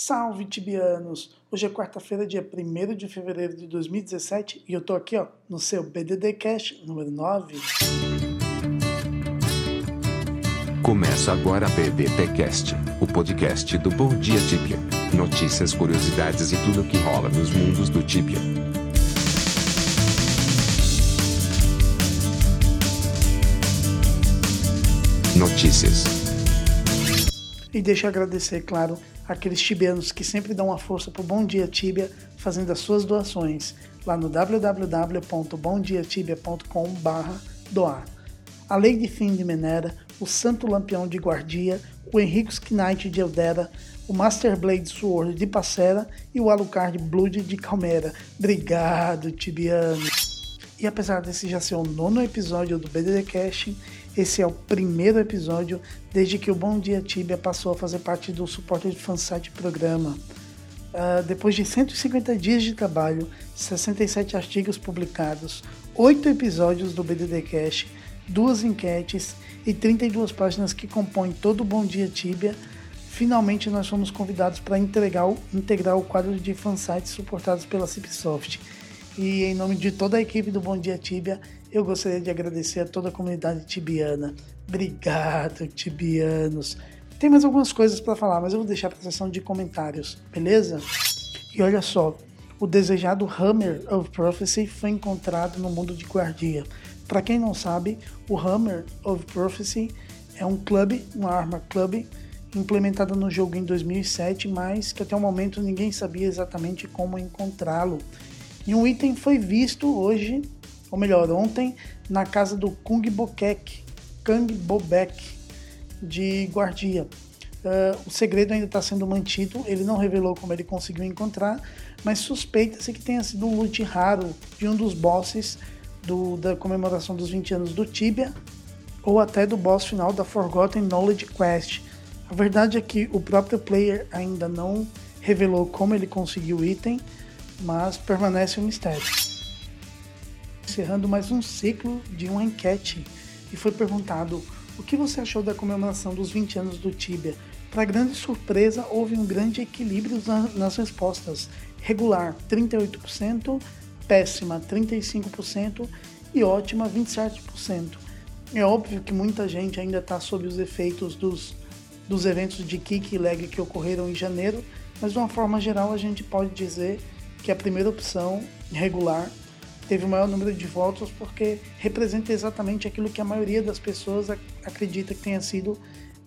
Salve tibianos! Hoje é quarta-feira, dia 1 de fevereiro de 2017 e eu tô aqui ó, no seu BDD Cash número 9. Começa agora a BDD Cast, o podcast do Bom Dia Tibia. Notícias, curiosidades e tudo o que rola nos mundos do Tibia. Notícias. E deixa eu agradecer, claro, aqueles tibianos que sempre dão uma força pro Bom Dia Tibia fazendo as suas doações lá no www.bomdiatibia.com doar. A Lady Fim de Menera, o Santo Lampião de Guardia, o Henrique Knight de Eldera, o Master Blade Sword de Passera e o Alucard Blood de Calmera. Obrigado, Tibiano! E apesar desse já ser o nono episódio do BDD Cash, esse é o primeiro episódio desde que o Bom Dia Tibia passou a fazer parte do suporte de fansite programa. Uh, depois de 150 dias de trabalho, 67 artigos publicados, 8 episódios do BDD Cash, duas enquetes e 32 páginas que compõem todo o Bom Dia Tibia, finalmente nós fomos convidados para integrar, integrar o quadro de fansites suportados pela Cipsoft. E em nome de toda a equipe do Bom Dia Tibia, eu gostaria de agradecer a toda a comunidade tibiana. Obrigado, tibianos. Tem mais algumas coisas para falar, mas eu vou deixar para a sessão de comentários, beleza? E olha só, o desejado Hammer of Prophecy foi encontrado no mundo de Guardia. Para quem não sabe, o Hammer of Prophecy é um clube, uma arma club implementada no jogo em 2007, mas que até o momento ninguém sabia exatamente como encontrá-lo. E um item foi visto hoje, ou melhor, ontem, na casa do Kung Bokek, Kang Bobek, de Guardia. Uh, o segredo ainda está sendo mantido, ele não revelou como ele conseguiu encontrar, mas suspeita-se que tenha sido um loot raro de um dos bosses do, da comemoração dos 20 anos do Tibia, ou até do boss final da Forgotten Knowledge Quest. A verdade é que o próprio player ainda não revelou como ele conseguiu o item, mas permanece um mistério. Encerrando mais um ciclo de uma enquete e foi perguntado o que você achou da comemoração dos 20 anos do Tibia. Para grande surpresa, houve um grande equilíbrio nas respostas. Regular 38%, péssima 35% e ótima 27%. É óbvio que muita gente ainda está sob os efeitos dos, dos eventos de kick e leg que ocorreram em janeiro, mas de uma forma geral a gente pode dizer que a primeira opção, regular, teve o maior número de votos porque representa exatamente aquilo que a maioria das pessoas acredita que tenha sido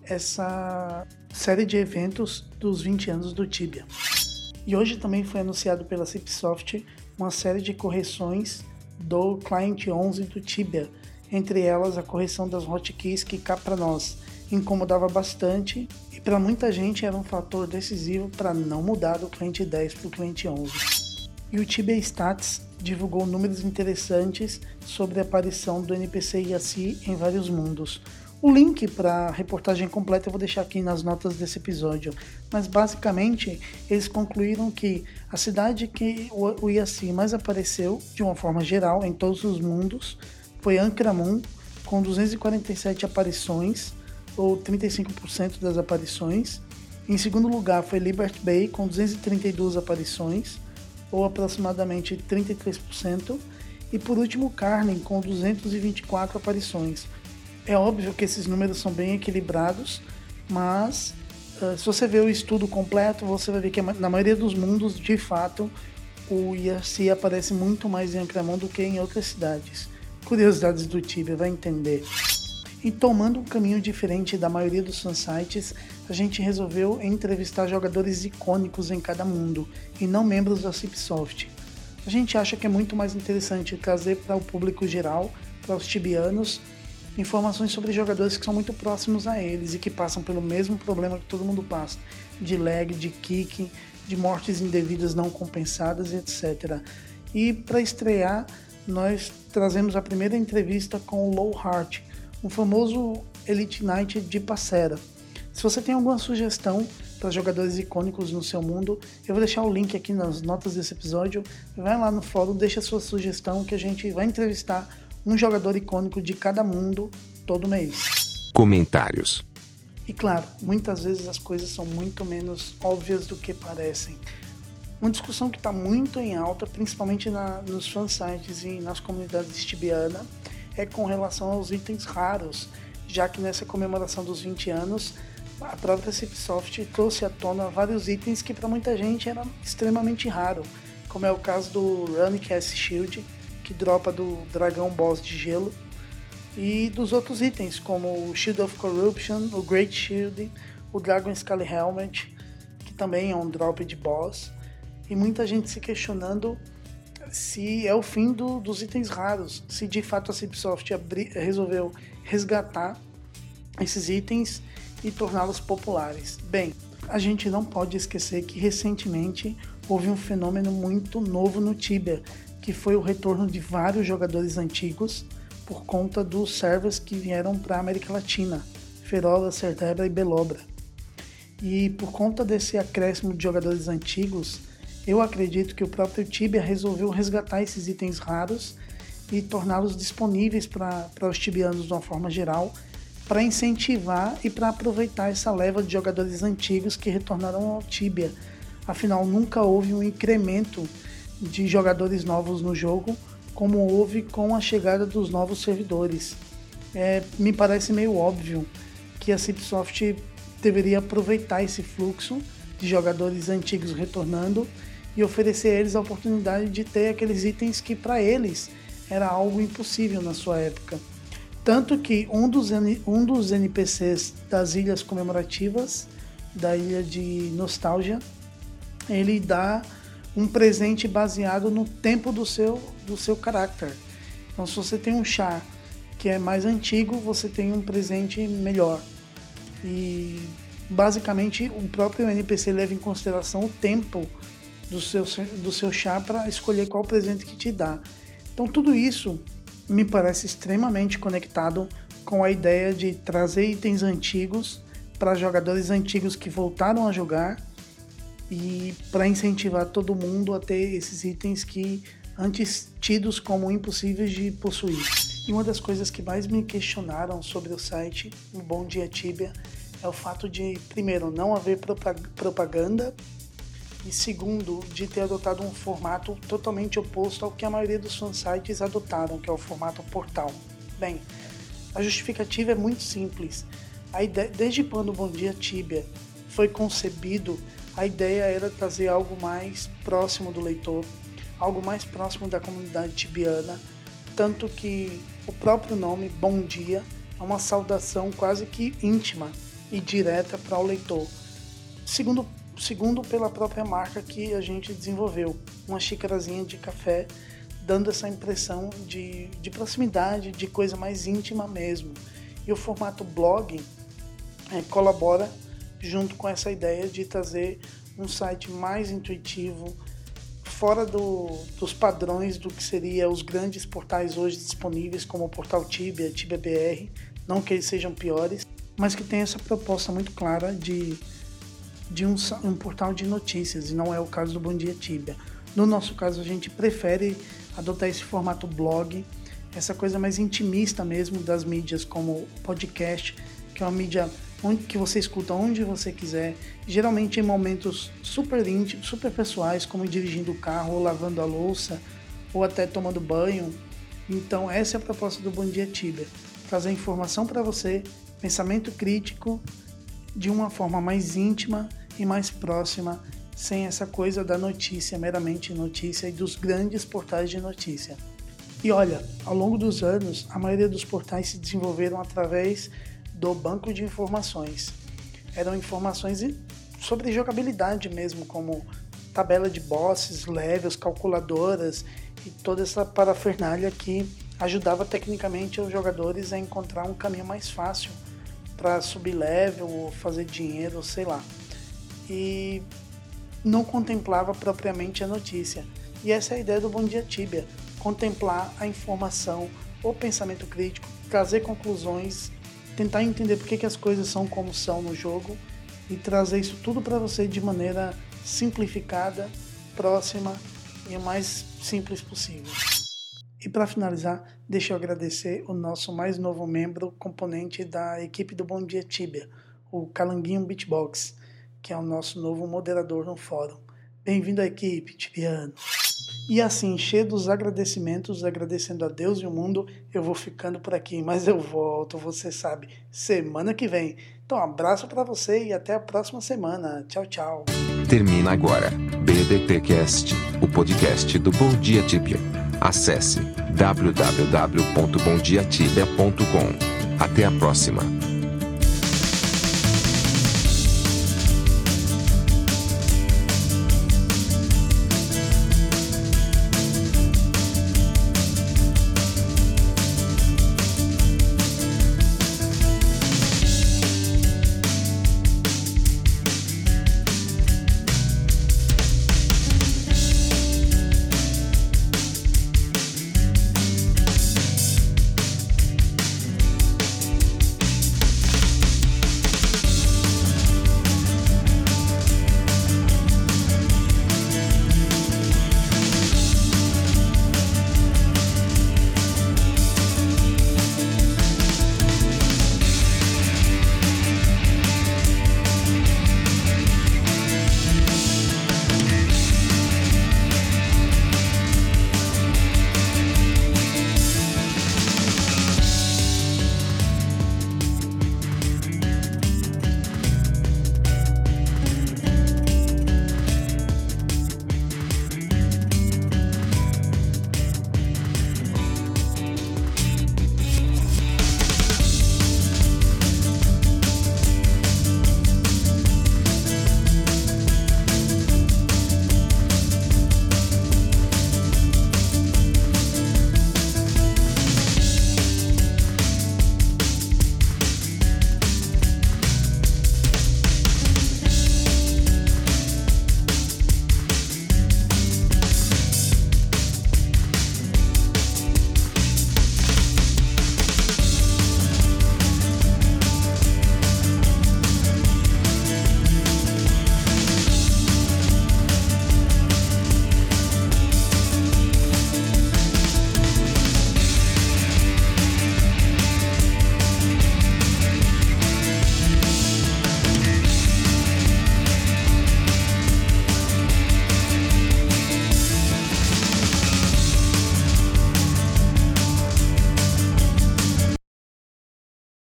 essa série de eventos dos 20 anos do Tibia. E hoje também foi anunciado pela Cipsoft uma série de correções do Client 11 do Tibia, entre elas a correção das hotkeys que cá para nós incomodava bastante e para muita gente era um fator decisivo para não mudar do cliente 10 para o cliente 11 e o Tibia Stats divulgou números interessantes sobre a aparição do NPC Yassi em vários mundos. O link para a reportagem completa eu vou deixar aqui nas notas desse episódio, mas basicamente eles concluíram que a cidade que o Yassi mais apareceu, de uma forma geral, em todos os mundos, foi Ankaramun, com 247 aparições, ou 35% das aparições. Em segundo lugar foi Liberty Bay, com 232 aparições ou aproximadamente 33%, e por último Carlin, com 224 aparições. É óbvio que esses números são bem equilibrados, mas uh, se você ver o estudo completo, você vai ver que na maioria dos mundos, de fato, o IRC aparece muito mais em Ancramon do que em outras cidades. Curiosidades do Tibia, vai entender. E tomando um caminho diferente da maioria dos fansites, a gente resolveu entrevistar jogadores icônicos em cada mundo e não membros da Cipsoft. A gente acha que é muito mais interessante trazer para o público geral, para os tibianos, informações sobre jogadores que são muito próximos a eles e que passam pelo mesmo problema que todo mundo passa, de lag, de kick, de mortes indevidas não compensadas, etc. E para estrear, nós trazemos a primeira entrevista com o Low Heart, um famoso Elite Knight de Passera. Se você tem alguma sugestão para jogadores icônicos no seu mundo, eu vou deixar o link aqui nas notas desse episódio. Vai lá no fórum, deixa a sua sugestão que a gente vai entrevistar um jogador icônico de cada mundo todo mês. Comentários. E claro, muitas vezes as coisas são muito menos óbvias do que parecem. Uma discussão que está muito em alta, principalmente na, nos fansites e nas comunidades tibiana, é com relação aos itens raros, já que nessa comemoração dos 20 anos, a própria Cipsoft trouxe à tona vários itens que para muita gente eram extremamente raros, como é o caso do Running Shield, que dropa do dragão boss de gelo, e dos outros itens, como o Shield of Corruption, o Great Shield, o Dragon Scully Helmet, que também é um drop de boss, e muita gente se questionando se é o fim do, dos itens raros, se de fato a Cipsoft resolveu resgatar esses itens e torná-los populares. Bem, a gente não pode esquecer que recentemente houve um fenômeno muito novo no Tibia, que foi o retorno de vários jogadores antigos por conta dos servers que vieram para a América Latina, Ferola, Certebra e Belobra. E por conta desse acréscimo de jogadores antigos, eu acredito que o próprio Tibia resolveu resgatar esses itens raros e torná-los disponíveis para os tibianos de uma forma geral, para incentivar e para aproveitar essa leva de jogadores antigos que retornaram ao Tibia. Afinal, nunca houve um incremento de jogadores novos no jogo como houve com a chegada dos novos servidores. É, me parece meio óbvio que a Cipsoft deveria aproveitar esse fluxo de jogadores antigos retornando e oferecer a eles a oportunidade de ter aqueles itens que para eles era algo impossível na sua época. Tanto que um dos, um dos NPCs das ilhas comemorativas, da ilha de Nostalgia, ele dá um presente baseado no tempo do seu, do seu caráter. Então, se você tem um chá que é mais antigo, você tem um presente melhor. E basicamente o próprio NPC leva em consideração o tempo do seu, do seu chá para escolher qual presente que te dá. Então tudo isso me parece extremamente conectado com a ideia de trazer itens antigos para jogadores antigos que voltaram a jogar e para incentivar todo mundo a ter esses itens que antes tidos como impossíveis de possuir. E uma das coisas que mais me questionaram sobre o site, Bom Dia Tibia, é o fato de, primeiro, não haver propaganda e segundo, de ter adotado um formato totalmente oposto ao que a maioria dos fansites adotaram, que é o formato portal. Bem, a justificativa é muito simples. A ideia, desde quando o Bom Dia Tibia foi concebido, a ideia era trazer algo mais próximo do leitor, algo mais próximo da comunidade tibiana, tanto que o próprio nome Bom Dia é uma saudação quase que íntima e direta para o leitor. Segundo segundo pela própria marca que a gente desenvolveu, uma xícarazinha de café, dando essa impressão de, de proximidade, de coisa mais íntima mesmo. E o formato blog é, colabora junto com essa ideia de trazer um site mais intuitivo, fora do, dos padrões do que seria os grandes portais hoje disponíveis, como o portal Tibia, Tibia BR, não que eles sejam piores, mas que tem essa proposta muito clara de de um, um portal de notícias, e não é o caso do Bom Dia Tibia. No nosso caso, a gente prefere adotar esse formato blog, essa coisa mais intimista mesmo das mídias, como podcast, que é uma mídia onde, que você escuta onde você quiser, geralmente em momentos super íntimos, super pessoais, como dirigindo o carro, ou lavando a louça, ou até tomando banho. Então, essa é a proposta do Bom Dia Tibia: trazer informação para você, pensamento crítico de uma forma mais íntima e mais próxima, sem essa coisa da notícia, meramente notícia, e dos grandes portais de notícia. E olha, ao longo dos anos, a maioria dos portais se desenvolveram através do banco de informações. Eram informações sobre jogabilidade mesmo, como tabela de bosses, levels, calculadoras e toda essa parafernália que ajudava tecnicamente os jogadores a encontrar um caminho mais fácil para subir level ou fazer dinheiro, sei lá e não contemplava propriamente a notícia. E essa é a ideia do Bom Dia Tibia, contemplar a informação, o pensamento crítico, trazer conclusões, tentar entender por que, que as coisas são como são no jogo e trazer isso tudo para você de maneira simplificada, próxima e o mais simples possível. E para finalizar, deixa eu agradecer o nosso mais novo membro, componente da equipe do Bom Dia Tibia, o Calanguinho Beatbox, que é o nosso novo moderador no fórum. Bem-vindo à equipe, Tibiano. E assim, cheio dos agradecimentos, agradecendo a Deus e o mundo, eu vou ficando por aqui, mas eu volto, você sabe, semana que vem. Então, um abraço para você e até a próxima semana. Tchau, tchau. Termina agora BDTcast, o podcast do Bom Dia Tibia. Acesse www.bomdiatibia.com. Até a próxima.